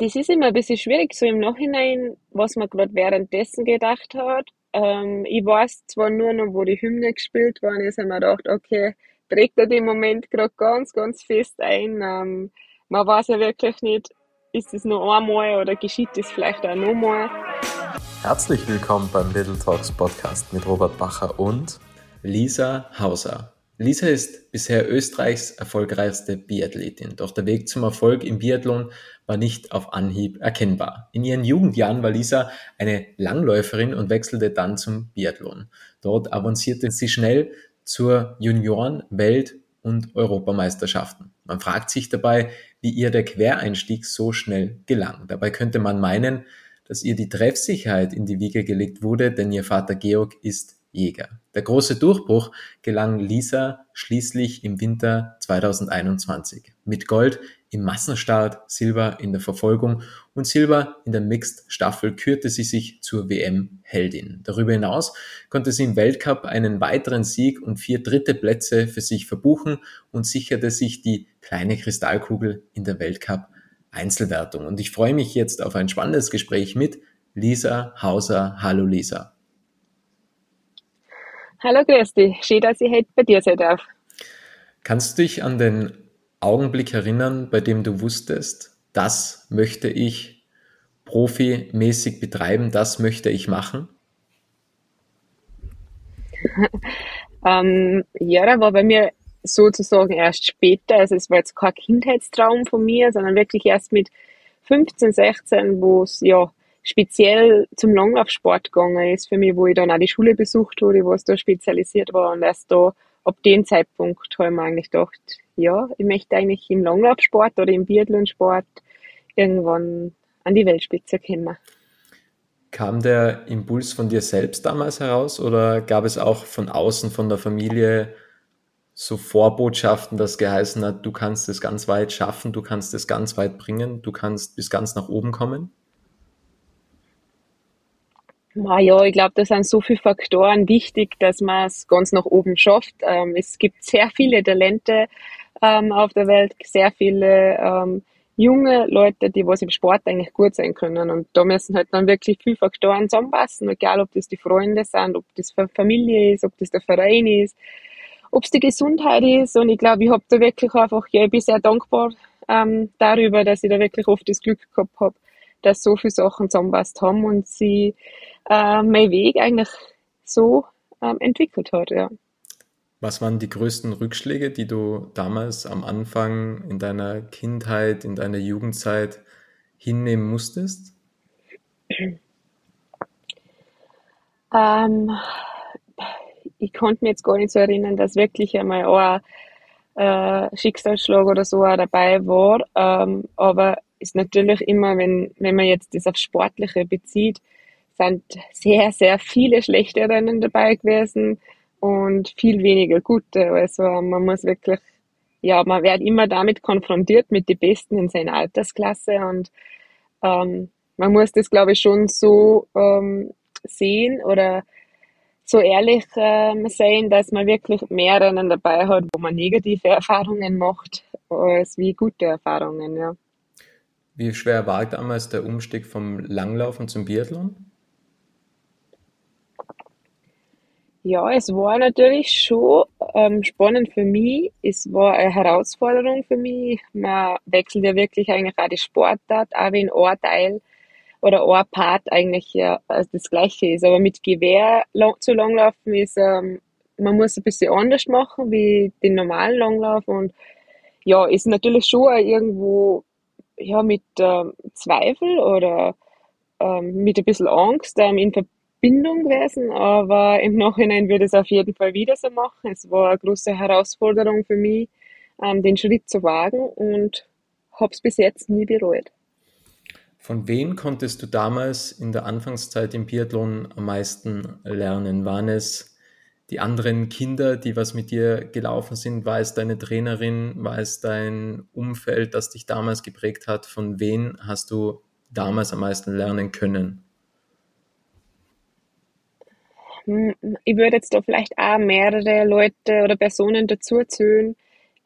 Das ist immer ein bisschen schwierig, so im Nachhinein, was man gerade währenddessen gedacht hat. Ähm, ich weiß zwar nur noch, wo die Hymne gespielt worden ist, habe mir gedacht, okay, trägt er den Moment gerade ganz, ganz fest ein. Ähm, man weiß ja wirklich nicht, ist es nur einmal oder geschieht es vielleicht auch nochmal. Herzlich willkommen beim Little Talks Podcast mit Robert Bacher und Lisa Hauser. Lisa ist bisher Österreichs erfolgreichste Biathletin, doch der Weg zum Erfolg im Biathlon war nicht auf Anhieb erkennbar. In ihren Jugendjahren war Lisa eine Langläuferin und wechselte dann zum Biathlon. Dort avancierte sie schnell zur Junioren-, Welt- und Europameisterschaften. Man fragt sich dabei, wie ihr der Quereinstieg so schnell gelang. Dabei könnte man meinen, dass ihr die Treffsicherheit in die Wiege gelegt wurde, denn ihr Vater Georg ist Jäger. Der große Durchbruch gelang Lisa schließlich im Winter 2021 mit Gold im Massenstart, Silber in der Verfolgung und Silber in der Mixed Staffel kürte sie sich zur WM Heldin. Darüber hinaus konnte sie im Weltcup einen weiteren Sieg und vier dritte Plätze für sich verbuchen und sicherte sich die kleine Kristallkugel in der Weltcup Einzelwertung. Und ich freue mich jetzt auf ein spannendes Gespräch mit Lisa Hauser. Hallo Lisa. Hallo Christi, schön, dass ich heute bei dir sein darf. Kannst du dich an den Augenblick erinnern, bei dem du wusstest, das möchte ich profimäßig betreiben, das möchte ich machen? ähm, ja, da war bei mir sozusagen erst später, also es war jetzt kein Kindheitstraum von mir, sondern wirklich erst mit 15, 16, wo es ja speziell zum Langlaufsport gegangen ist für mich, wo ich dann auch die Schule besucht habe, wo es da spezialisiert war und erst da ab dem Zeitpunkt habe ich mir eigentlich gedacht, ja, ich möchte eigentlich im Langlaufsport oder im Biathlonsport irgendwann an die Weltspitze kommen. Kam der Impuls von dir selbst damals heraus oder gab es auch von außen, von der Familie so Vorbotschaften, das geheißen hat, du kannst es ganz weit schaffen, du kannst es ganz weit bringen, du kannst bis ganz nach oben kommen? Na ja, ich glaube, da sind so viele Faktoren wichtig, dass man es ganz nach oben schafft. Ähm, es gibt sehr viele Talente ähm, auf der Welt, sehr viele ähm, junge Leute, die was im Sport eigentlich gut sein können. Und da müssen halt dann wirklich viele Faktoren zusammenpassen, egal ob das die Freunde sind, ob das Familie ist, ob das der Verein ist, ob es die Gesundheit ist. Und ich glaube, ich habe da wirklich einfach, ja, ich bin sehr dankbar ähm, darüber, dass ich da wirklich oft das Glück gehabt habe, dass so viele Sachen zusammenpasst haben und sie äh, mein Weg eigentlich so ähm, entwickelt hat, ja. Was waren die größten Rückschläge, die du damals am Anfang in deiner Kindheit, in deiner Jugendzeit hinnehmen musstest? Ähm, ich konnte mich jetzt gar nicht so erinnern, dass wirklich einmal ein äh, Schicksalsschlag oder so auch dabei war. Ähm, aber ist natürlich immer, wenn, wenn man jetzt das auf Sportliche bezieht, sind sehr, sehr viele schlechte Rennen dabei gewesen und viel weniger gute. Also man muss wirklich, ja, man wird immer damit konfrontiert mit den Besten in seiner Altersklasse und ähm, man muss das, glaube ich, schon so ähm, sehen oder so ehrlich ähm, sehen, dass man wirklich mehr Rennen dabei hat, wo man negative Erfahrungen macht, als wie gute Erfahrungen, ja. Wie schwer war damals der Umstieg vom Langlaufen zum Biathlon? Ja, es war natürlich schon ähm, spannend für mich. Es war eine Herausforderung für mich. Man wechselt ja wirklich eigentlich auch die Sportart, auch wenn ein Teil oder ein Part eigentlich ja also das Gleiche ist. Aber mit Gewehr zu langlaufen ist, ähm, man muss ein bisschen anders machen wie den normalen Langlauf und ja, ist natürlich schon irgendwo ja mit ähm, Zweifel oder ähm, mit ein bisschen Angst ähm, in Verbindung Bindung gewesen, aber im Nachhinein würde ich es auf jeden Fall wieder so machen. Es war eine große Herausforderung für mich, ähm, den Schritt zu wagen und habe es bis jetzt nie bereut. Von wem konntest du damals in der Anfangszeit im Biathlon am meisten lernen? Waren es die anderen Kinder, die was mit dir gelaufen sind? War es deine Trainerin? War es dein Umfeld, das dich damals geprägt hat? Von wem hast du damals am meisten lernen können? Hm, ich würde jetzt da vielleicht auch mehrere Leute oder Personen dazu zählen.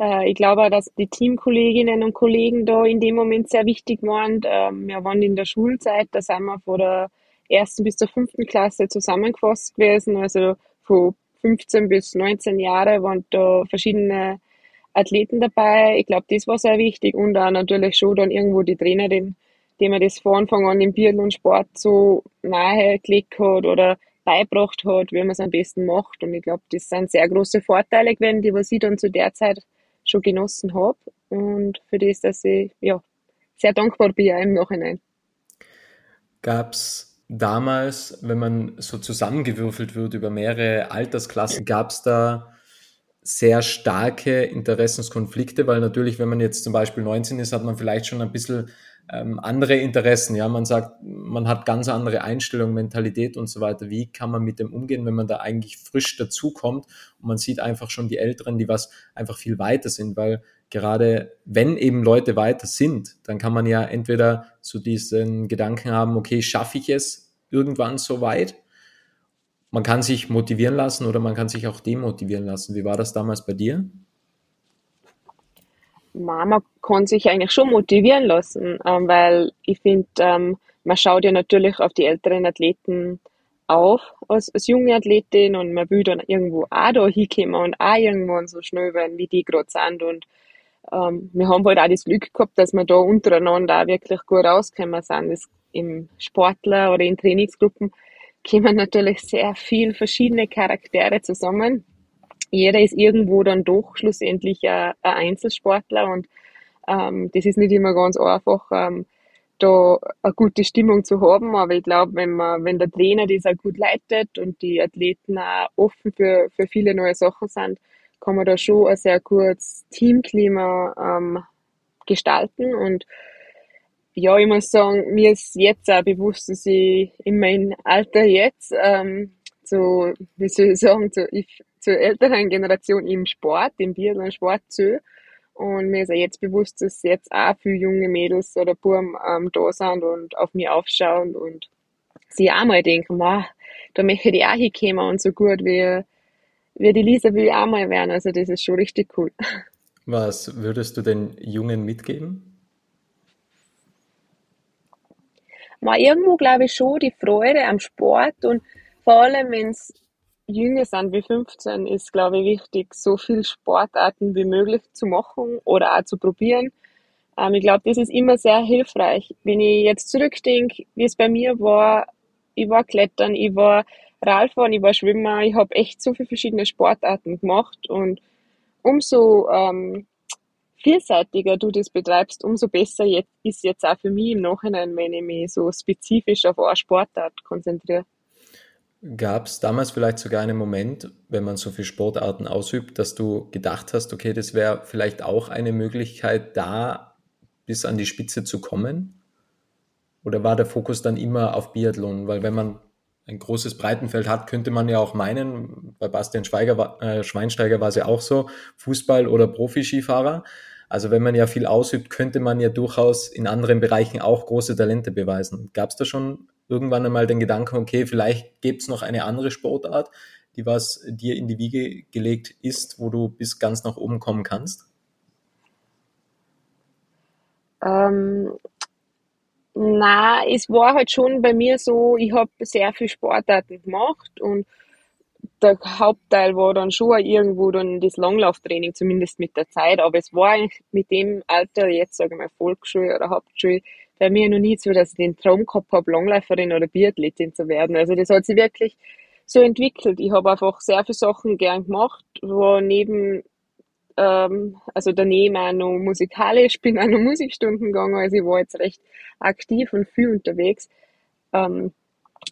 Äh, ich glaube auch, dass die Teamkolleginnen und Kollegen da in dem Moment sehr wichtig waren. Ähm, wir waren in der Schulzeit, da sind wir von der ersten bis zur fünften Klasse zusammengefasst gewesen. Also von 15 bis 19 Jahre waren da verschiedene Athleten dabei. Ich glaube, das war sehr wichtig und auch natürlich schon dann irgendwo die Trainerin, die mir das von Anfang an im Biathlon-Sport so nahe gelegt hat oder beibracht hat, wie man es am besten macht. Und ich glaube, das sind sehr große Vorteile gewesen, die was ich dann zu der Zeit schon genossen habe und für das, dass ich ja, sehr dankbar bin im Nachhinein. Gab es damals, wenn man so zusammengewürfelt wird über mehrere Altersklassen, gab es da sehr starke Interessenskonflikte, weil natürlich, wenn man jetzt zum Beispiel 19 ist, hat man vielleicht schon ein bisschen ähm, andere Interessen. Ja, man sagt, man hat ganz andere Einstellungen, Mentalität und so weiter. Wie kann man mit dem umgehen, wenn man da eigentlich frisch dazukommt und man sieht einfach schon die Älteren, die was einfach viel weiter sind, weil gerade wenn eben Leute weiter sind, dann kann man ja entweder so diesen Gedanken haben, okay, schaffe ich es irgendwann so weit? Man kann sich motivieren lassen oder man kann sich auch demotivieren lassen. Wie war das damals bei dir? Mama kann sich eigentlich schon motivieren lassen, ähm, weil ich finde, ähm, man schaut ja natürlich auf die älteren Athleten auf als, als junge Athletin und man will dann irgendwo auch da hinkommen und auch irgendwann so schnell werden, wie die gerade sind. Und ähm, wir haben halt auch das Glück gehabt, dass wir da untereinander auch wirklich gut rausgekommen sind. Das Im Sportler oder in Trainingsgruppen kommen natürlich sehr viel verschiedene Charaktere zusammen jeder ist irgendwo dann doch schlussendlich ein, ein Einzelsportler und ähm, das ist nicht immer ganz einfach, ähm, da eine gute Stimmung zu haben. Aber ich glaube, wenn wenn der Trainer das auch gut leitet und die Athleten auch offen für, für viele neue Sachen sind, kann man da schon ein sehr gutes Teamklima ähm, gestalten. Und ja, ich muss sagen, mir ist jetzt auch bewusst, dass ich in meinem Alter jetzt ähm, so, wie soll ich sagen, so, ich, zur älteren Generation im Sport, im Biathlon-Sport zu. Und mir ist ja jetzt bewusst, dass jetzt auch viele junge Mädels oder Buben ähm, da sind und auf mich aufschauen und sie auch mal denken, wow, da möchte ich auch hinkommen und so gut wie, wie die Lisa will ich auch mal werden. Also das ist schon richtig cool. Was würdest du den Jungen mitgeben? Mal irgendwo glaube ich schon die Freude am Sport und vor allem, wenn es jünger sind wie 15, ist, glaube ich, wichtig, so viele Sportarten wie möglich zu machen oder auch zu probieren. Ähm, ich glaube, das ist immer sehr hilfreich. Wenn ich jetzt zurückdenke, wie es bei mir war, ich war Klettern, ich war Radfahren, ich war Schwimmer, ich habe echt so viele verschiedene Sportarten gemacht und umso ähm, vielseitiger du das betreibst, umso besser jetzt, ist jetzt auch für mich im Nachhinein, wenn ich mich so spezifisch auf eine Sportart konzentriere. Gab es damals vielleicht sogar einen Moment, wenn man so viele Sportarten ausübt, dass du gedacht hast, okay, das wäre vielleicht auch eine Möglichkeit, da bis an die Spitze zu kommen? Oder war der Fokus dann immer auf Biathlon? Weil wenn man ein großes Breitenfeld hat, könnte man ja auch meinen, bei Bastian Schweiger, äh, Schweinsteiger war es ja auch so, Fußball- oder Profiskifahrer. Also wenn man ja viel ausübt, könnte man ja durchaus in anderen Bereichen auch große Talente beweisen. Gab es da schon irgendwann einmal den Gedanken, okay, vielleicht gibt es noch eine andere Sportart, die was dir in die Wiege gelegt ist, wo du bis ganz nach oben kommen kannst? Ähm, na, es war halt schon bei mir so, ich habe sehr viel Sportarten gemacht und der Hauptteil war dann schon irgendwo dann das Langlauftraining, zumindest mit der Zeit. Aber es war eigentlich mit dem Alter, jetzt sage ich mal Volksschule oder Hauptschule, bei mir noch nie so, dass ich den Traum gehabt habe, Langläuferin oder Biathletin zu werden. Also das hat sich wirklich so entwickelt. Ich habe einfach sehr viele Sachen gern gemacht, wo neben, ähm, also daneben auch noch musikalisch, bin auch noch Musikstunden gegangen, also ich war jetzt recht aktiv und viel unterwegs. Ähm,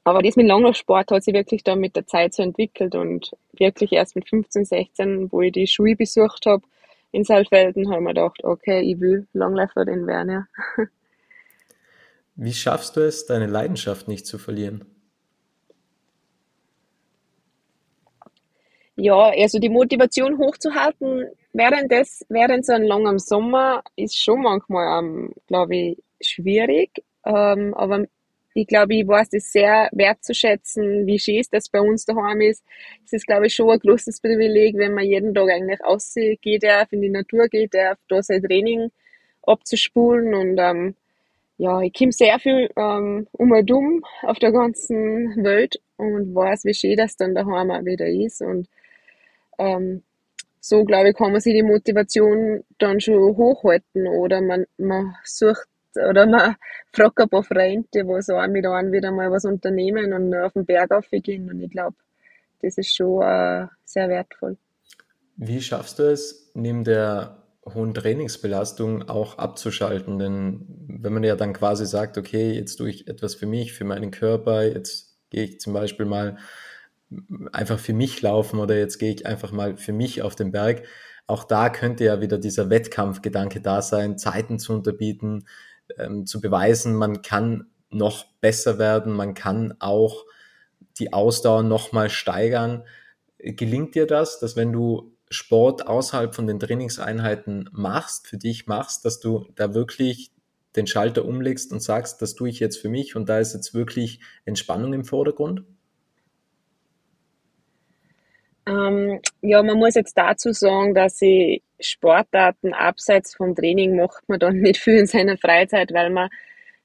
aber das mit Langlaufsport hat sich wirklich dann mit der Zeit so entwickelt und wirklich erst mit 15, 16, wo ich die Schule besucht habe in Saalfelden, habe ich mir gedacht, okay, ich will Langläuferin werden, ja. Wie schaffst du es, deine Leidenschaft nicht zu verlieren? Ja, also die Motivation hochzuhalten während des, während so einem langen Sommer ist schon manchmal, ähm, glaube ich, schwierig. Ähm, aber ich glaube, ich weiß das sehr wertzuschätzen, wie schön das bei uns daheim ist. Es ist, glaube ich, schon ein großes Privileg, wenn man jeden Tag eigentlich rausgeht darf, in die Natur geht darf, da sein Training abzuspulen und ähm, ja, ich komme sehr viel ähm, um und um auf der ganzen Welt und weiß, wie schön das dann daheim auch wieder ist und ähm, so, glaube ich, kann man sich die Motivation dann schon hochhalten oder man, man sucht oder man fragt ein paar Freunde, die so mit einem wieder mal was unternehmen und auf den Berg aufgehen und ich glaube, das ist schon äh, sehr wertvoll. Wie schaffst du es, neben der hohen Trainingsbelastung auch abzuschalten? Denn wenn man ja dann quasi sagt, okay, jetzt tue ich etwas für mich, für meinen Körper, jetzt gehe ich zum Beispiel mal einfach für mich laufen oder jetzt gehe ich einfach mal für mich auf den Berg. Auch da könnte ja wieder dieser Wettkampfgedanke da sein, Zeiten zu unterbieten, ähm, zu beweisen, man kann noch besser werden, man kann auch die Ausdauer nochmal steigern. Gelingt dir das, dass wenn du Sport außerhalb von den Trainingseinheiten machst, für dich machst, dass du da wirklich den Schalter umlegst und sagst, das tue ich jetzt für mich und da ist jetzt wirklich Entspannung im Vordergrund? Ähm, ja, man muss jetzt dazu sagen, dass ich Sportarten abseits vom Training macht man dann nicht viel in seiner Freizeit, weil man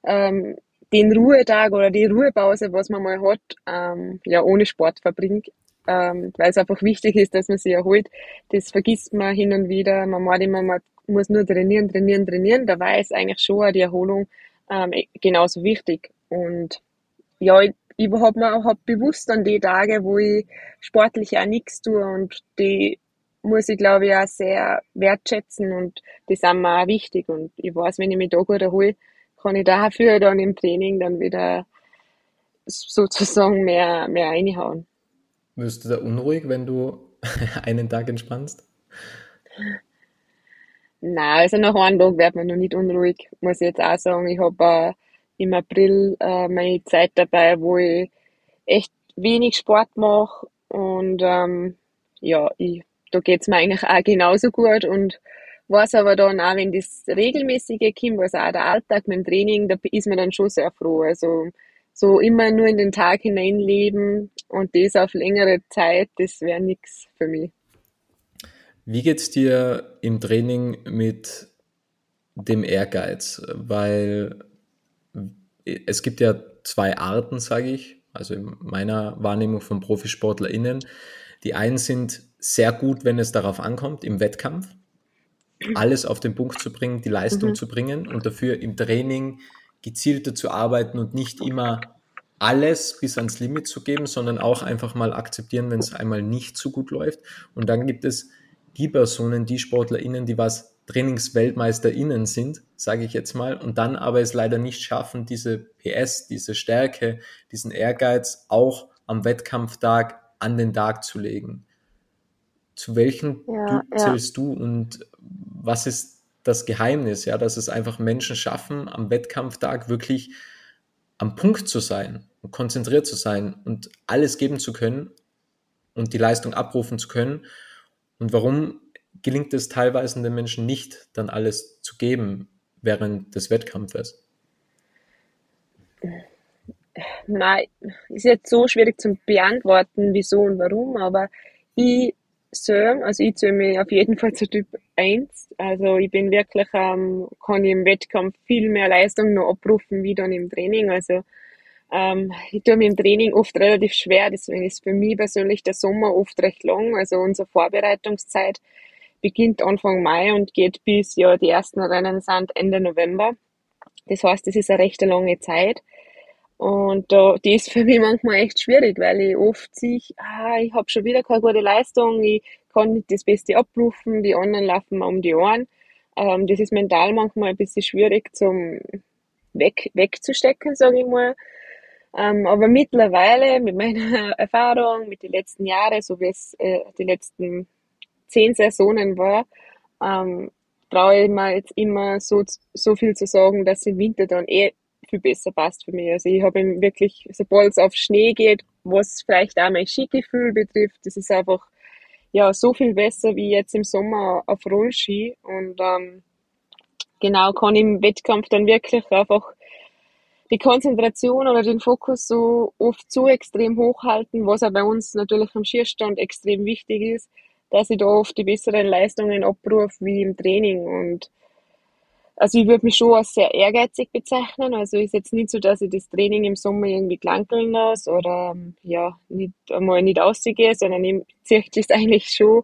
ähm, den Ruhetag oder die Ruhepause, was man mal hat, ähm, ja ohne Sport verbringt, ähm, weil es einfach wichtig ist, dass man sich erholt. Das vergisst man hin und wieder. Man meint immer, man muss nur trainieren, trainieren, trainieren. Dabei ist eigentlich schon die Erholung ähm, genauso wichtig. Und ja, ich, habe mir hab bewusst an die Tage, wo ich sportlich auch nichts tue und die muss ich glaube ich auch sehr wertschätzen und die sind mir auch wichtig und ich weiß, wenn ich mich da gut erhole, kann ich dafür dann im Training dann wieder sozusagen mehr, mehr reinhauen. Wirst du da unruhig, wenn du einen Tag entspannst? Nein, also nach einem Tag wird man noch nicht unruhig, muss ich jetzt auch sagen. Ich habe äh, im April äh, meine Zeit dabei, wo ich echt wenig Sport mache und ähm, ja, ich, da geht's mir eigentlich auch genauso gut und weiß aber dann auch, wenn das regelmäßige kommt, also auch der Alltag mit dem Training, da ist man dann schon sehr froh. Also so immer nur in den Tag hineinleben und das auf längere Zeit, das wäre nichts für mich. Wie geht's dir im Training mit dem Ehrgeiz? Weil es gibt ja zwei Arten, sage ich, also in meiner Wahrnehmung von ProfisportlerInnen. Die einen sind sehr gut, wenn es darauf ankommt, im Wettkampf alles auf den Punkt zu bringen, die Leistung mhm. zu bringen und dafür im Training gezielter zu arbeiten und nicht immer alles bis ans Limit zu geben, sondern auch einfach mal akzeptieren, wenn es einmal nicht so gut läuft. Und dann gibt es die Personen, die SportlerInnen, die was TrainingsweltmeisterInnen sind, sage ich jetzt mal, und dann aber es leider nicht schaffen, diese PS, diese Stärke, diesen Ehrgeiz auch am Wettkampftag an den Tag zu legen. Zu welchen ja, du, zählst ja. du und was ist das Geheimnis, ja, dass es einfach Menschen schaffen, am Wettkampftag wirklich am Punkt zu sein und konzentriert zu sein und alles geben zu können und die Leistung abrufen zu können. Und warum gelingt es teilweise den Menschen nicht, dann alles zu geben während des Wettkampfes? Nein, ist jetzt so schwierig zu beantworten, wieso und warum, aber ich selber, also ich zähle mich auf jeden Fall zu Typ 1. Also ich bin wirklich, ähm, kann ich im Wettkampf viel mehr Leistung noch abrufen wie dann im Training. Also ähm, ich tue mir im Training oft relativ schwer, deswegen ist für mich persönlich der Sommer oft recht lang. Also unsere Vorbereitungszeit beginnt Anfang Mai und geht bis ja die ersten Rennen sind Ende November. Das heißt, das ist eine recht lange Zeit. Und da, die ist für mich manchmal echt schwierig, weil ich oft sehe, ah, ich habe schon wieder keine gute Leistung, ich kann nicht das Beste abrufen, die anderen laufen mir um die Ohren. Ähm, das ist mental manchmal ein bisschen schwierig zum weg, wegzustecken, sage ich mal. Ähm, aber mittlerweile mit meiner Erfahrung, mit den letzten Jahren, so wie es äh, die letzten zehn Saisonen war, ähm, traue ich mir jetzt immer so, so viel zu sagen, dass im Winter dann eh viel besser passt für mich. Also ich habe wirklich, sobald es auf Schnee geht, was vielleicht auch mein Skigefühl betrifft, das ist einfach ja so viel besser wie jetzt im Sommer auf Rollski und ähm, genau kann im Wettkampf dann wirklich einfach die Konzentration oder den Fokus so oft so extrem hochhalten, was auch bei uns natürlich am Schierstand extrem wichtig ist, dass ich da oft die besseren Leistungen abrufe wie im Training. Und also ich würde mich schon als sehr ehrgeizig bezeichnen. Also ist jetzt nicht so, dass ich das Training im Sommer irgendwie klankeln lasse oder ja, nicht einmal nicht ausgehe, sondern ich ziehe das eigentlich schon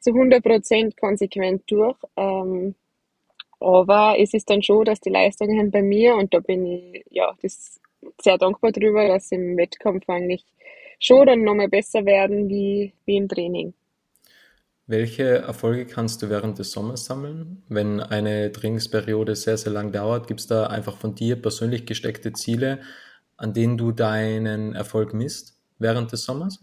zu 100 Prozent konsequent durch. Ähm, aber es ist dann schon, dass die Leistungen bei mir, und da bin ich ja das sehr dankbar drüber, dass im Wettkampf eigentlich schon dann nochmal besser werden wie, wie im Training. Welche Erfolge kannst du während des Sommers sammeln? Wenn eine Trainingsperiode sehr, sehr lang dauert, gibt es da einfach von dir persönlich gesteckte Ziele, an denen du deinen Erfolg misst während des Sommers?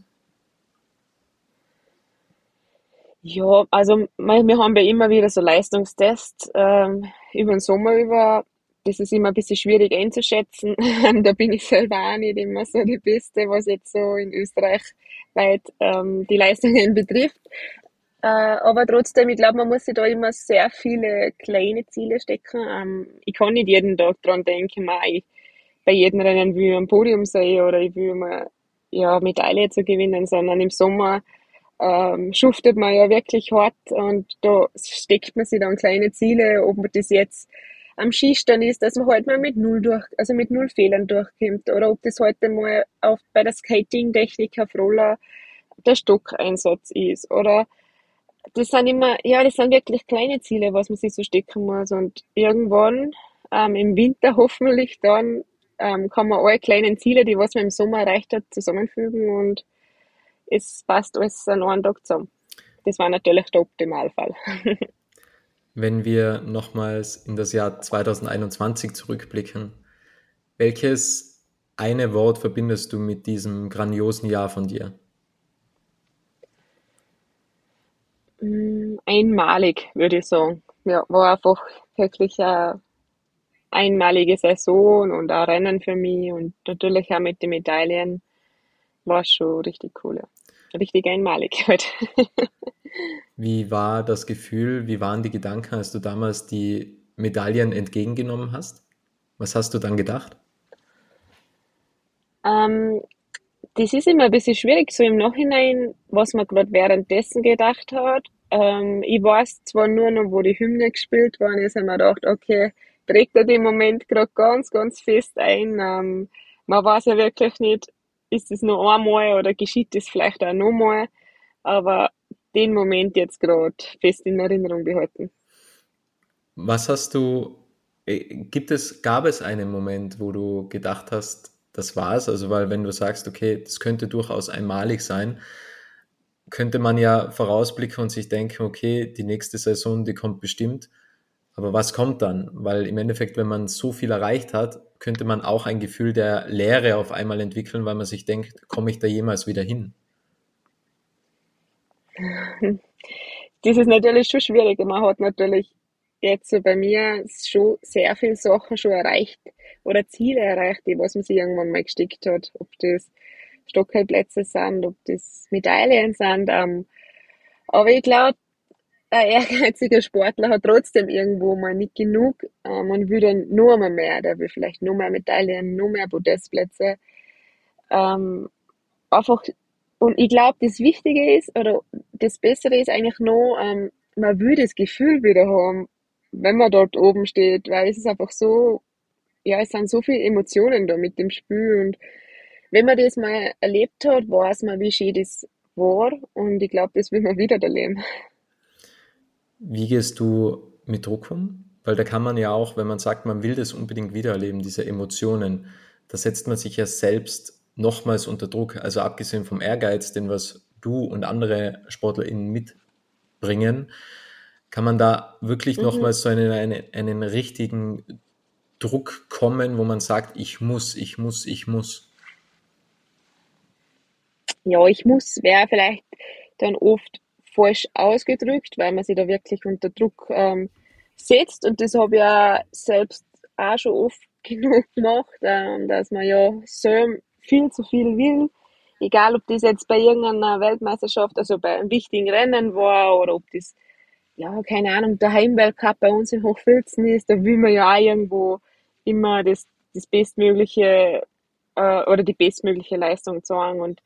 Ja, also wir haben ja immer wieder so Leistungstests ähm, über den Sommer über. Das ist immer ein bisschen schwierig einzuschätzen. da bin ich selber auch nicht immer so die Beste, was jetzt so in Österreich weit ähm, die Leistungen betrifft. Äh, aber trotzdem, ich glaube, man muss sich da immer sehr viele kleine Ziele stecken. Ähm, ich kann nicht jeden Tag dran denken, ich, bei jedem Rennen will ich am Podium sein oder ich will mal ja, Medaille zu gewinnen, sondern im Sommer ähm, schuftet man ja wirklich hart und da steckt man sich dann kleine Ziele, ob man das jetzt am Skistand ist, dass man halt mal mit null durch, also mit null Fehlern durchkommt oder ob das heute mal auf, bei der Skating-Technik auf Roller der Stockeinsatz ist oder das sind immer, ja, das sind wirklich kleine Ziele, was man sich so stecken muss und irgendwann ähm, im Winter hoffentlich dann ähm, kann man alle kleinen Ziele, die was man im Sommer erreicht hat, zusammenfügen und es passt alles an einen Tag zusammen. Das war natürlich der Optimalfall. Wenn wir nochmals in das Jahr 2021 zurückblicken, welches eine Wort verbindest du mit diesem grandiosen Jahr von dir? Einmalig, würde ich sagen. Ja, war einfach wirklich eine einmalige Saison und ein Rennen für mich und natürlich auch mit den Medaillen war schon richtig cool. Ja richtig einmalig heute. wie war das Gefühl, wie waren die Gedanken, als du damals die Medaillen entgegengenommen hast? Was hast du dann gedacht? Ähm, das ist immer ein bisschen schwierig, so im Nachhinein, was man gerade währenddessen gedacht hat. Ähm, ich weiß zwar nur noch, wo die Hymne gespielt worden ist, habe mir gedacht, okay, trägt er den Moment gerade ganz, ganz fest ein. Ähm, man weiß ja wirklich nicht, ist es noch einmal oder geschieht es vielleicht auch nochmal, aber den Moment jetzt gerade fest in Erinnerung behalten. Was hast du, äh, gibt es, gab es einen Moment, wo du gedacht hast, das war's? Also, weil wenn du sagst, okay, das könnte durchaus einmalig sein, könnte man ja vorausblicken und sich denken, okay, die nächste Saison, die kommt bestimmt. Aber was kommt dann? Weil im Endeffekt, wenn man so viel erreicht hat, könnte man auch ein Gefühl der Leere auf einmal entwickeln, weil man sich denkt, komme ich da jemals wieder hin? Das ist natürlich schon schwierig. Man hat natürlich jetzt so bei mir schon sehr viele Sachen schon erreicht oder Ziele erreicht, die was man sich irgendwann mal gesteckt hat. Ob das Stockholplätze sind, ob das Medaillen sind. Ähm, aber ich glaube, ein ehrgeiziger Sportler hat trotzdem irgendwo mal nicht genug ähm, und will dann nur einmal mehr, der will vielleicht nur mehr Medaillen, nur mehr Podestplätze. Ähm, einfach, und ich glaube, das Wichtige ist, oder das Bessere ist eigentlich noch, ähm, man will das Gefühl wieder haben, wenn man dort oben steht, weil es ist einfach so, ja, es sind so viele Emotionen da mit dem Spiel und wenn man das mal erlebt hat, weiß man, wie schön das war und ich glaube, das will man wieder erleben. Wie gehst du mit Druck um? Weil da kann man ja auch, wenn man sagt, man will das unbedingt wiedererleben, diese Emotionen, da setzt man sich ja selbst nochmals unter Druck. Also abgesehen vom Ehrgeiz, den was du und andere SportlerInnen mitbringen, kann man da wirklich mhm. nochmals so einen, einen, einen richtigen Druck kommen, wo man sagt, ich muss, ich muss, ich muss. Ja, ich muss wäre vielleicht dann oft falsch ausgedrückt, weil man sich da wirklich unter Druck ähm, setzt. Und das habe ich ja selbst auch schon oft genug gemacht, ähm, dass man ja so viel zu viel will. Egal, ob das jetzt bei irgendeiner Weltmeisterschaft, also bei einem wichtigen Rennen war oder ob das, ja, keine Ahnung, der Heimweltcup bei uns in Hochfilzen ist, da will man ja auch irgendwo immer das, das bestmögliche äh, oder die bestmögliche Leistung zeigen. Und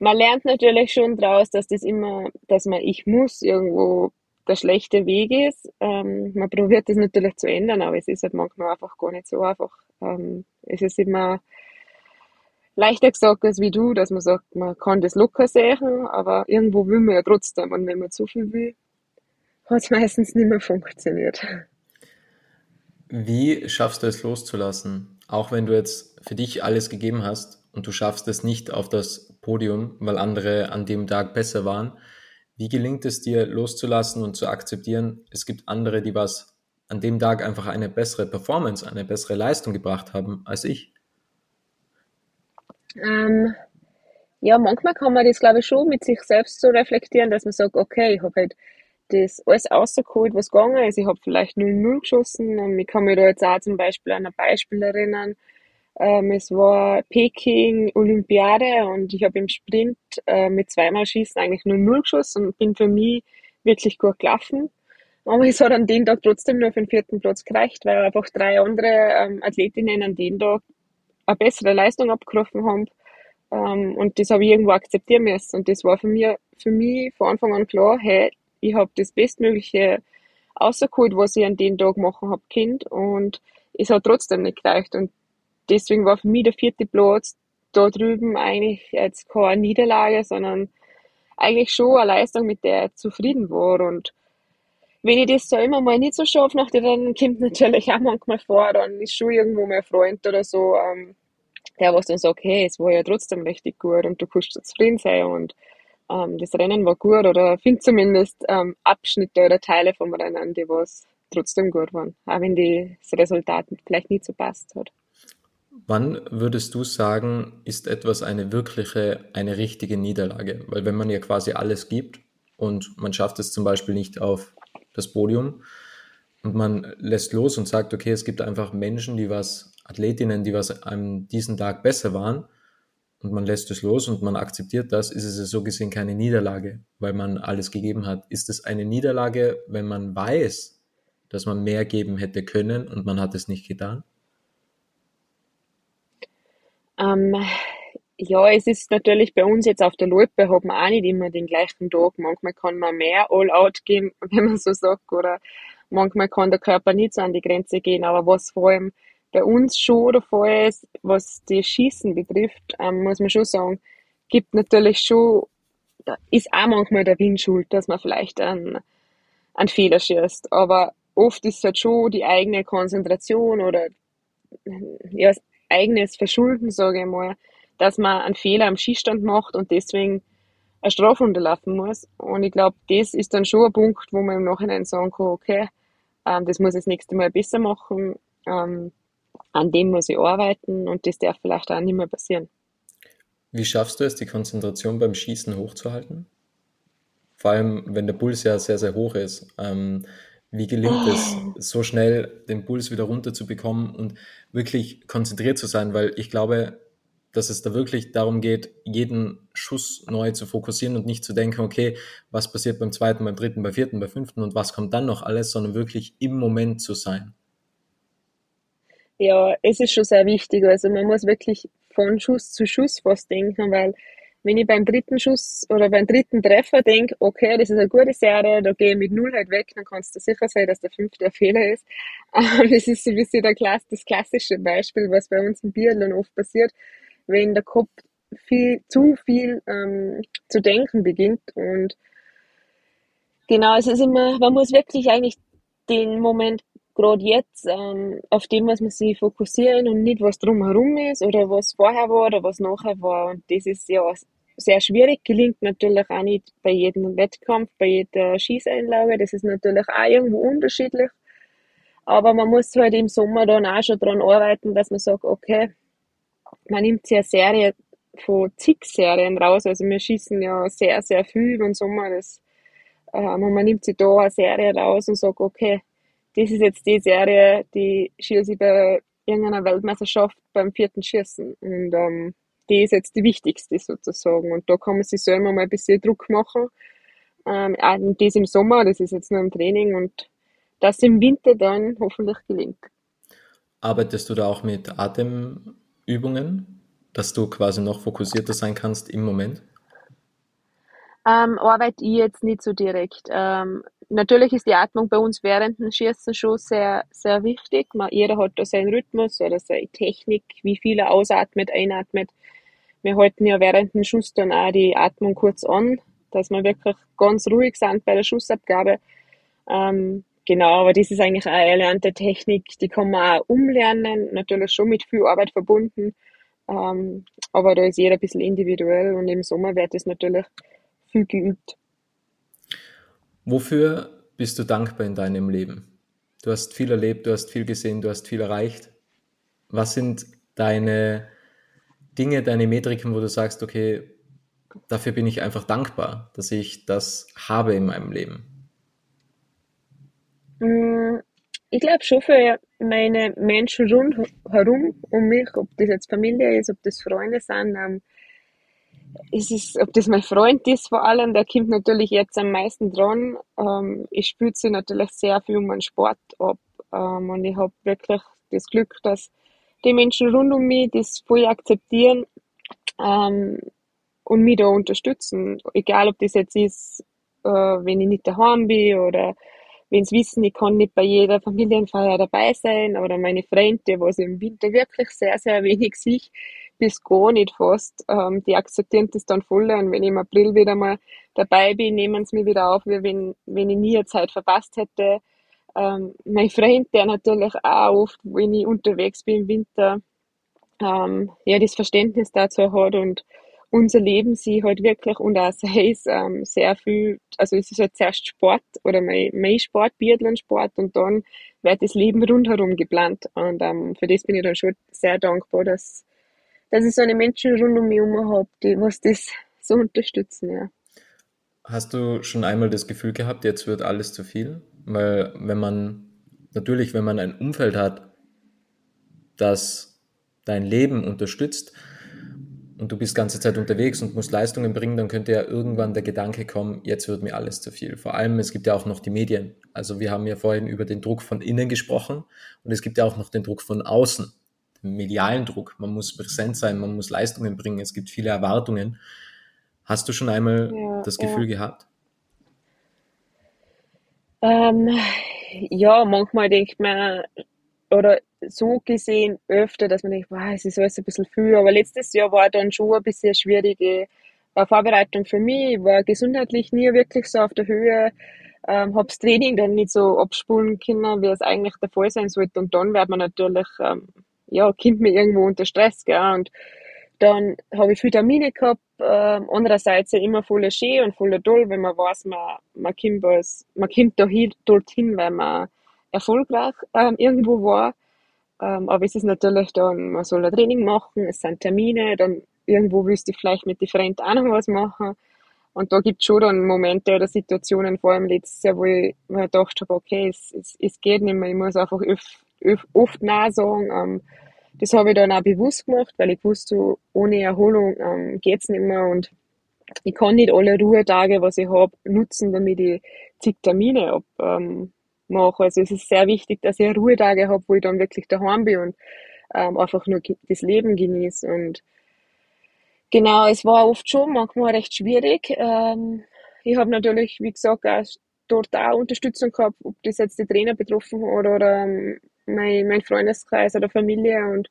man lernt natürlich schon daraus, dass das immer, dass man ich muss irgendwo der schlechte Weg ist. Ähm, man probiert das natürlich zu ändern, aber es ist halt manchmal einfach gar nicht so einfach. Ähm, es ist immer leichter gesagt als wie du, dass man sagt, man kann das locker sehen, aber irgendwo will man ja trotzdem. Und wenn man zu viel will, hat es meistens nicht mehr funktioniert. Wie schaffst du es loszulassen? Auch wenn du jetzt für dich alles gegeben hast und du schaffst es nicht auf das Podium, weil andere an dem Tag besser waren. Wie gelingt es dir loszulassen und zu akzeptieren, es gibt andere, die was an dem Tag einfach eine bessere Performance, eine bessere Leistung gebracht haben als ich? Ähm, ja, manchmal kann man das, glaube ich, schon mit sich selbst so reflektieren, dass man sagt, okay, ich habe halt das alles rausgeholt, was gegangen ist. Ich habe vielleicht 0-0 geschossen. Und ich kann mich da jetzt auch zum Beispiel an ein Beispiel erinnern. Ähm, es war Peking Olympiade und ich habe im Sprint äh, mit zweimal Schießen eigentlich nur 0 geschossen und bin für mich wirklich gut gelaufen. Aber es hat an dem Tag trotzdem nur für den vierten Platz gereicht, weil einfach drei andere ähm, Athletinnen an dem Tag eine bessere Leistung abgerufen haben. Ähm, und das habe ich irgendwo akzeptieren müssen. Und das war für mich, für mich von Anfang an klar, hey, ich habe das Bestmögliche rausgeholt, was ich an dem Tag machen habe Kind und es hat trotzdem nicht gereicht. Und deswegen war für mich der vierte Platz da drüben eigentlich jetzt keine Niederlage, sondern eigentlich schon eine Leistung, mit der ich zufrieden war. Und wenn ich das so immer mal nicht so schaffe nach den Rennen, kommt natürlich auch manchmal vor, dann ist schon irgendwo mein Freund oder so, ähm, der was dann sagt, hey, es war ja trotzdem richtig gut und du kannst zufrieden sein. Und ähm, das Rennen war gut oder finde zumindest ähm, Abschnitte oder Teile vom Rennen, die was trotzdem gut waren, auch wenn das Resultat vielleicht nicht so passt hat. Wann würdest du sagen, ist etwas eine wirkliche, eine richtige Niederlage? Weil wenn man ja quasi alles gibt und man schafft es zum Beispiel nicht auf das Podium und man lässt los und sagt, okay, es gibt einfach Menschen, die was, Athletinnen, die was an diesem Tag besser waren und man lässt es los und man akzeptiert das, ist es so gesehen keine Niederlage, weil man alles gegeben hat. Ist es eine Niederlage, wenn man weiß, dass man mehr geben hätte können und man hat es nicht getan? Ähm, ja, es ist natürlich bei uns jetzt auf der Loipe hat man auch nicht immer den gleichen Tag. Manchmal kann man mehr All-Out gehen, wenn man so sagt, oder manchmal kann der Körper nicht so an die Grenze gehen. Aber was vor allem bei uns schon der Fall ist, was die Schießen betrifft, ähm, muss man schon sagen, gibt natürlich schon, ist auch manchmal der Wind schuld, dass man vielleicht einen, einen Fehler schießt. Aber oft ist es halt schon die eigene Konzentration oder ja, das eigenes Verschulden, sage ich mal, dass man einen Fehler am Schießstand macht und deswegen eine Strafe unterlaufen muss. Und ich glaube, das ist dann schon ein Punkt, wo man im Nachhinein sagen kann, okay, ähm, das muss ich das nächste Mal besser machen. Ähm, an dem muss ich arbeiten und das darf vielleicht auch nicht mehr passieren. Wie schaffst du es, die Konzentration beim Schießen hochzuhalten? Vor allem, wenn der Puls ja sehr, sehr hoch ist. Ähm, wie gelingt es, oh. so schnell den Puls wieder runterzubekommen und wirklich konzentriert zu sein? Weil ich glaube, dass es da wirklich darum geht, jeden Schuss neu zu fokussieren und nicht zu denken, okay, was passiert beim zweiten, beim dritten, beim vierten, beim fünften und was kommt dann noch alles, sondern wirklich im Moment zu sein. Ja, es ist schon sehr wichtig. Also man muss wirklich von Schuss zu Schuss was denken, weil wenn ich beim dritten Schuss oder beim dritten Treffer denke, okay, das ist eine gute Serie, da gehe ich mit Null halt weg, dann kannst du sicher sein, dass der fünfte ein Fehler ist. das ist so ein bisschen der Klass, das klassische Beispiel, was bei uns im Biathlon oft passiert, wenn der Kopf viel, zu viel ähm, zu denken beginnt und genau, es ist immer, man muss wirklich eigentlich den Moment gerade jetzt, ähm, auf dem muss man sich fokussieren und nicht, was drumherum ist oder was vorher war oder was nachher war. Und das ist ja sehr schwierig, gelingt natürlich auch nicht bei jedem Wettkampf, bei jeder Schießeinlage. Das ist natürlich auch irgendwo unterschiedlich. Aber man muss halt im Sommer dann auch schon daran arbeiten, dass man sagt, okay, man nimmt sich eine Serie von zig Serien raus. Also wir schießen ja sehr, sehr viel im Sommer. Das, ähm, und man nimmt sich da eine Serie raus und sagt, okay, das ist jetzt die Serie, die schieße ich bei irgendeiner Weltmeisterschaft beim vierten Schießen. Und ähm, die ist jetzt die wichtigste sozusagen. Und da kann man sich selber mal ein bisschen Druck machen. Ähm, auch das im Sommer, das ist jetzt nur im Training und das im Winter dann hoffentlich gelingt. arbeitest du da auch mit Atemübungen, dass du quasi noch fokussierter sein kannst im Moment? Ähm, arbeite ich jetzt nicht so direkt. Ähm, natürlich ist die Atmung bei uns während dem Schießen schon sehr, sehr wichtig. Man, jeder hat da seinen Rhythmus oder seine Technik, wie viel er ausatmet, einatmet. Wir halten ja während dem Schuss dann auch die Atmung kurz an, dass wir wirklich ganz ruhig sind bei der Schussabgabe. Ähm, genau, aber das ist eigentlich eine erlernte Technik, die kann man auch umlernen, natürlich schon mit viel Arbeit verbunden. Ähm, aber da ist jeder ein bisschen individuell und im Sommer wird das natürlich viel geübt. Wofür bist du dankbar in deinem Leben? Du hast viel erlebt, du hast viel gesehen, du hast viel erreicht. Was sind deine Dinge, deine Metriken, wo du sagst, okay, dafür bin ich einfach dankbar, dass ich das habe in meinem Leben? Mm, ich glaube schon für meine Menschen rundherum um mich, ob das jetzt Familie ist, ob das Freunde sind, ähm, ist es, ob das mein Freund ist vor allem, der kommt natürlich jetzt am meisten dran. Ähm, ich spüre sie natürlich sehr viel um meinen Sport ab ähm, und ich habe wirklich das Glück, dass die Menschen rund um mich das voll akzeptieren ähm, und mich da unterstützen. Egal, ob das jetzt ist, äh, wenn ich nicht daheim bin oder wenn sie wissen, ich kann nicht bei jeder Familienfeier dabei sein oder meine Freunde, was im Winter wirklich sehr, sehr wenig sich bis gar nicht fast, ähm, die akzeptieren das dann voll und wenn ich im April wieder mal dabei bin, nehmen sie mich wieder auf, wie wenn, wenn ich nie eine Zeit verpasst hätte. Ähm, mein Freund, der natürlich auch oft, wenn ich unterwegs bin im Winter, ähm, ja, das Verständnis dazu hat und unser Leben sie halt wirklich und auch sei es ähm, sehr viel, also es ist halt zuerst Sport oder mein, mein Sport, Biathlon-Sport und dann wird das Leben rundherum geplant und ähm, für das bin ich dann schon sehr dankbar, dass, dass ich so eine Menschen rund um mich herum habe, die was das so unterstützen, ja. Hast du schon einmal das Gefühl gehabt, jetzt wird alles zu viel? Weil wenn man, natürlich, wenn man ein Umfeld hat, das dein Leben unterstützt und du bist ganze Zeit unterwegs und musst Leistungen bringen, dann könnte ja irgendwann der Gedanke kommen, jetzt wird mir alles zu viel. Vor allem, es gibt ja auch noch die Medien. Also wir haben ja vorhin über den Druck von innen gesprochen und es gibt ja auch noch den Druck von außen, medialen Druck. Man muss präsent sein, man muss Leistungen bringen, es gibt viele Erwartungen. Hast du schon einmal ja, das Gefühl ja. gehabt? Ähm, ja, manchmal denkt man, oder so gesehen öfter, dass man denkt, wow, es ist alles ein bisschen viel. Aber letztes Jahr war dann schon ein bisschen schwierige Vorbereitung für mich. Ich war gesundheitlich nie wirklich so auf der Höhe. Ähm, habe das Training dann nicht so abspulen können, wie es eigentlich der Fall sein sollte. Und dann wird man natürlich, ähm, ja, kommt mir irgendwo unter Stress, gell? Und dann habe ich viel Termine gehabt, ähm, andererseits ja immer voll schön und voll toll, wenn man weiß, man, man kommt, als, man kommt dahin, dorthin, weil man erfolgreich ähm, irgendwo war. Ähm, aber es ist natürlich dann, man soll ein Training machen, es sind Termine, dann irgendwo willst du vielleicht mit Freunden auch noch was machen. Und da gibt es schon dann Momente oder Situationen, vor allem letztes Jahr, wo ich mir gedacht habe, okay, es, es, es geht nicht mehr, ich muss einfach öf, oft Nein sagen. Ähm, das habe ich dann auch bewusst gemacht, weil ich wusste, ohne Erholung ähm, es nicht mehr und ich kann nicht alle Ruhetage, was ich habe, nutzen, damit ich zig Termine ähm, mache. Also es ist sehr wichtig, dass ich Ruhetage habe, wo ich dann wirklich daheim bin und ähm, einfach nur das Leben genieße. Und genau, es war oft schon manchmal recht schwierig. Ähm, ich habe natürlich, wie gesagt, auch dort auch Unterstützung gehabt, ob das jetzt die Trainer betroffen hat oder ähm, mein, mein Freundeskreis oder Familie. Und,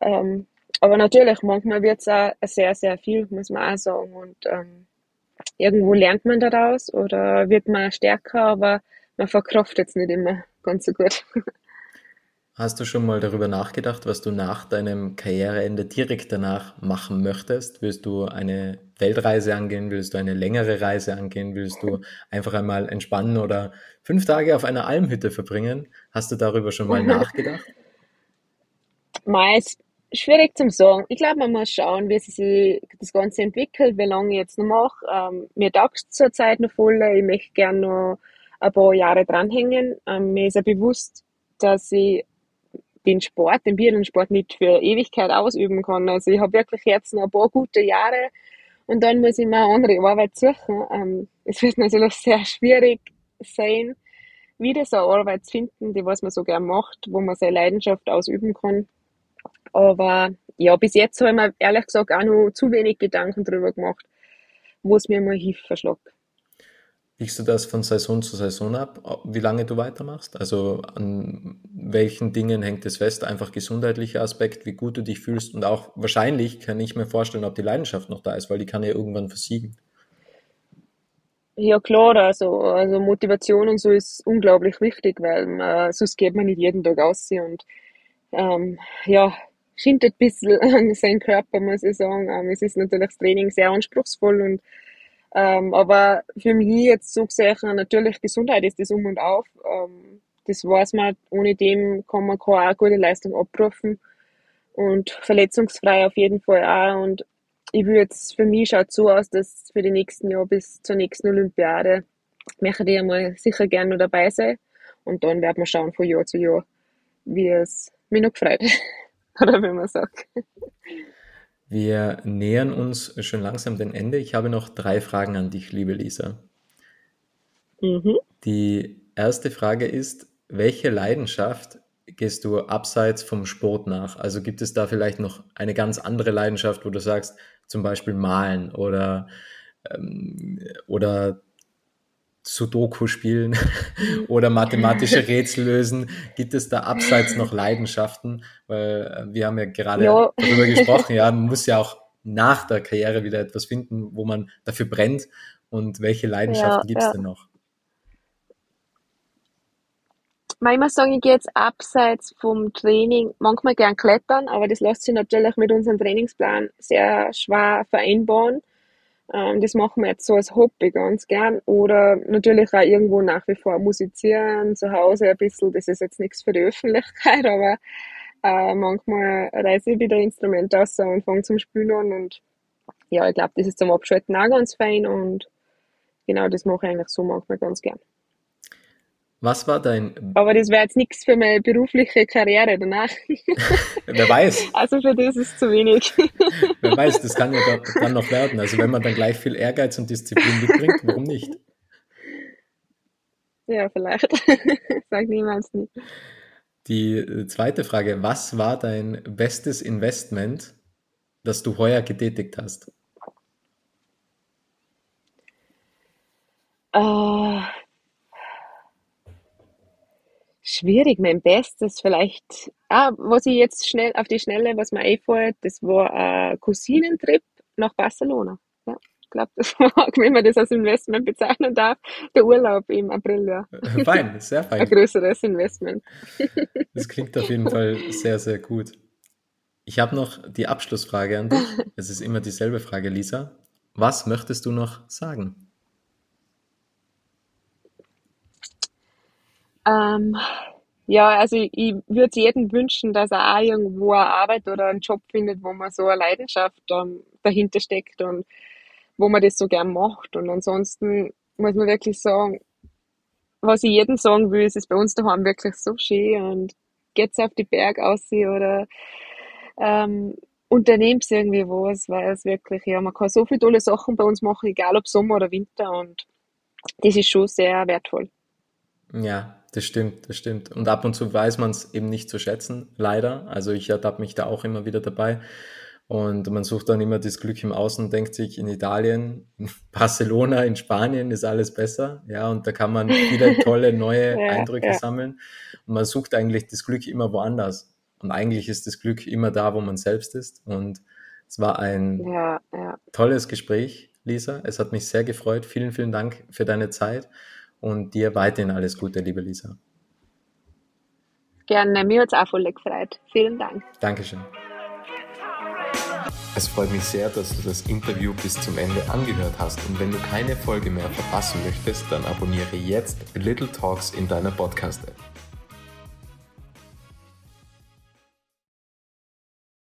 ähm, aber natürlich, manchmal wird es auch sehr, sehr viel, muss man auch sagen. Und ähm, irgendwo lernt man daraus oder wird man stärker, aber man verkraftet es nicht immer ganz so gut. Hast du schon mal darüber nachgedacht, was du nach deinem Karriereende direkt danach machen möchtest? Willst du eine Weltreise angehen? Willst du eine längere Reise angehen? Willst du einfach einmal entspannen oder fünf Tage auf einer Almhütte verbringen? Hast du darüber schon mal nachgedacht? Meist schwierig zum sagen. Ich glaube, man muss schauen, wie sich das Ganze entwickelt, wie lange ich jetzt noch mache. Ähm, mir taugt es zurzeit noch voll. Ich möchte gerne noch ein paar Jahre dranhängen. Ähm, mir ist ja bewusst, dass ich den Sport, den Biathlon-Sport nicht für Ewigkeit ausüben kann. Also ich habe wirklich jetzt noch ein paar gute Jahre und dann muss ich mir eine andere Arbeit suchen. Ähm, es wird natürlich sehr schwierig sein, wieder so eine Arbeit zu finden, die was man so gern macht, wo man seine Leidenschaft ausüben kann. Aber ja, bis jetzt habe ich mir ehrlich gesagt auch noch zu wenig Gedanken darüber gemacht, wo es mir mal Hilfe verschlägt. Wiegst du das von Saison zu Saison ab, wie lange du weitermachst? Also an welchen Dingen hängt es fest? Einfach gesundheitlicher Aspekt, wie gut du dich fühlst und auch wahrscheinlich kann ich mir vorstellen, ob die Leidenschaft noch da ist, weil die kann ja irgendwann versiegen. Ja klar, also, also Motivation und so ist unglaublich wichtig, weil man, sonst geht man nicht jeden Tag aus und ähm, ja, schindet ein bisschen an seinen Körper, muss ich sagen. Ähm, es ist natürlich das Training sehr anspruchsvoll und ähm, aber für mich jetzt so gesehen, natürlich Gesundheit ist das um und auf. Ähm, das weiß man, ohne dem kann man keine gute Leistung abrufen und verletzungsfrei auf jeden Fall auch und ich würde jetzt, für mich schaut so aus, dass für die nächsten Jahre bis zur nächsten Olympiade möchte ich einmal sicher gerne noch dabei sein. Und dann werden wir schauen von Jahr zu Jahr, wie es mich noch gefreut. Oder wie man sagt. Wir nähern uns schon langsam dem Ende. Ich habe noch drei Fragen an dich, liebe Lisa. Mhm. Die erste Frage ist, welche Leidenschaft gehst du abseits vom Sport nach? Also gibt es da vielleicht noch eine ganz andere Leidenschaft, wo du sagst, zum Beispiel malen oder, ähm, oder Sudoku spielen oder mathematische Rätsel lösen? Gibt es da abseits noch Leidenschaften? Weil äh, wir haben ja gerade ja. darüber gesprochen, ja, man muss ja auch nach der Karriere wieder etwas finden, wo man dafür brennt. Und welche Leidenschaften ja, gibt es ja. denn noch? Manchmal sagen, ich gehe jetzt abseits vom Training manchmal gern klettern, aber das lässt sich natürlich mit unserem Trainingsplan sehr schwer vereinbaren. Ähm, das machen wir jetzt so als Hobby ganz gern. Oder natürlich auch irgendwo nach wie vor musizieren, zu Hause ein bisschen. Das ist jetzt nichts für die Öffentlichkeit, aber äh, manchmal reise ich wieder Instrument aus und fange zum Spielen an. Und ja, ich glaube, das ist zum Abschalten auch ganz fein. Und genau das mache ich eigentlich so manchmal ganz gern. Was war dein. Aber das wäre jetzt nichts für meine berufliche Karriere danach. Wer weiß. Also für das ist zu wenig. Wer weiß, das kann ja dann noch werden. Also wenn man dann gleich viel Ehrgeiz und Disziplin mitbringt, warum nicht? Ja, vielleicht. Sag niemals nicht. Die äh, zweite Frage: Was war dein bestes Investment, das du heuer getätigt hast? Uh, Schwierig, mein Bestes vielleicht, ah, was ich jetzt schnell auf die Schnelle, was mir einfällt, das war ein Cousinentrip nach Barcelona. Ja, ich glaube, das war, wenn man das als Investment bezeichnen darf, der Urlaub im April, ja. Fein, sehr fein. Ein größeres Investment. Das klingt auf jeden Fall sehr, sehr gut. Ich habe noch die Abschlussfrage an dich. Es ist immer dieselbe Frage, Lisa. Was möchtest du noch sagen? Ähm, ja, also ich, ich würde jedem wünschen, dass er auch irgendwo eine Arbeit oder einen Job findet, wo man so eine Leidenschaft ähm, dahinter steckt und wo man das so gern macht. Und ansonsten muss man wirklich sagen, was ich jedem sagen will, ist es bei uns daheim wirklich so schön und geht's auf die Berg aus oder ähm, unternehmt irgendwie was, weil es wirklich, ja, man kann so viele tolle Sachen bei uns machen, egal ob Sommer oder Winter und das ist schon sehr wertvoll. Ja, das stimmt, das stimmt. Und ab und zu weiß man es eben nicht zu schätzen, leider. Also ich ertappe mich da auch immer wieder dabei. Und man sucht dann immer das Glück im Außen, denkt sich, in Italien, in Barcelona, in Spanien ist alles besser. Ja, und da kann man viele tolle neue ja, Eindrücke ja. sammeln. Und man sucht eigentlich das Glück immer woanders. Und eigentlich ist das Glück immer da, wo man selbst ist. Und es war ein ja, tolles Gespräch, Lisa. Es hat mich sehr gefreut. Vielen, vielen Dank für deine Zeit und dir weiterhin alles Gute, liebe Lisa. Gerne, mir hat es auch voll gefreut. Vielen Dank. Dankeschön. Es freut mich sehr, dass du das Interview bis zum Ende angehört hast und wenn du keine Folge mehr verpassen möchtest, dann abonniere jetzt Little Talks in deiner Podcast-App.